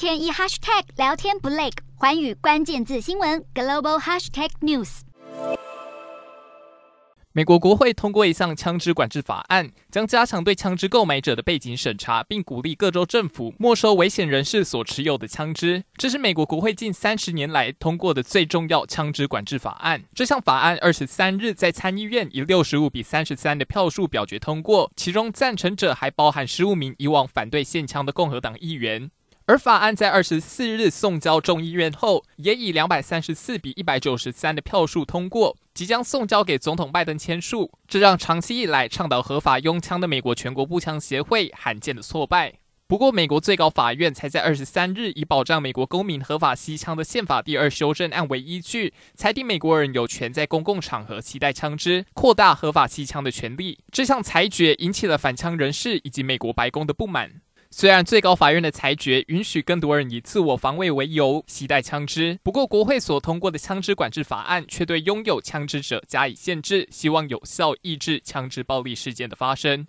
天一 hashtag 聊天不累，寰宇关键字新闻 global hashtag news。美国国会通过一项枪支管制法案，将加强对枪支购买者的背景审查，并鼓励各州政府没收危险人士所持有的枪支。这是美国国会近三十年来通过的最重要枪支管制法案。这项法案二十三日在参议院以六十五比三十三的票数表决通过，其中赞成者还包含十五名以往反对限枪的共和党议员。而法案在二十四日送交众议院后，也以两百三十四比一百九十三的票数通过，即将送交给总统拜登签署。这让长期以来倡导合法拥枪的美国全国步枪协会罕见的挫败。不过，美国最高法院才在二十三日以保障美国公民合法携枪的宪法第二修正案为依据，裁定美国人有权在公共场合携带枪支，扩大合法携枪的权利。这项裁决引起了反枪人士以及美国白宫的不满。虽然最高法院的裁决允许更多人以自我防卫为由携带枪支，不过国会所通过的枪支管制法案却对拥有枪支者加以限制，希望有效抑制枪支暴力事件的发生。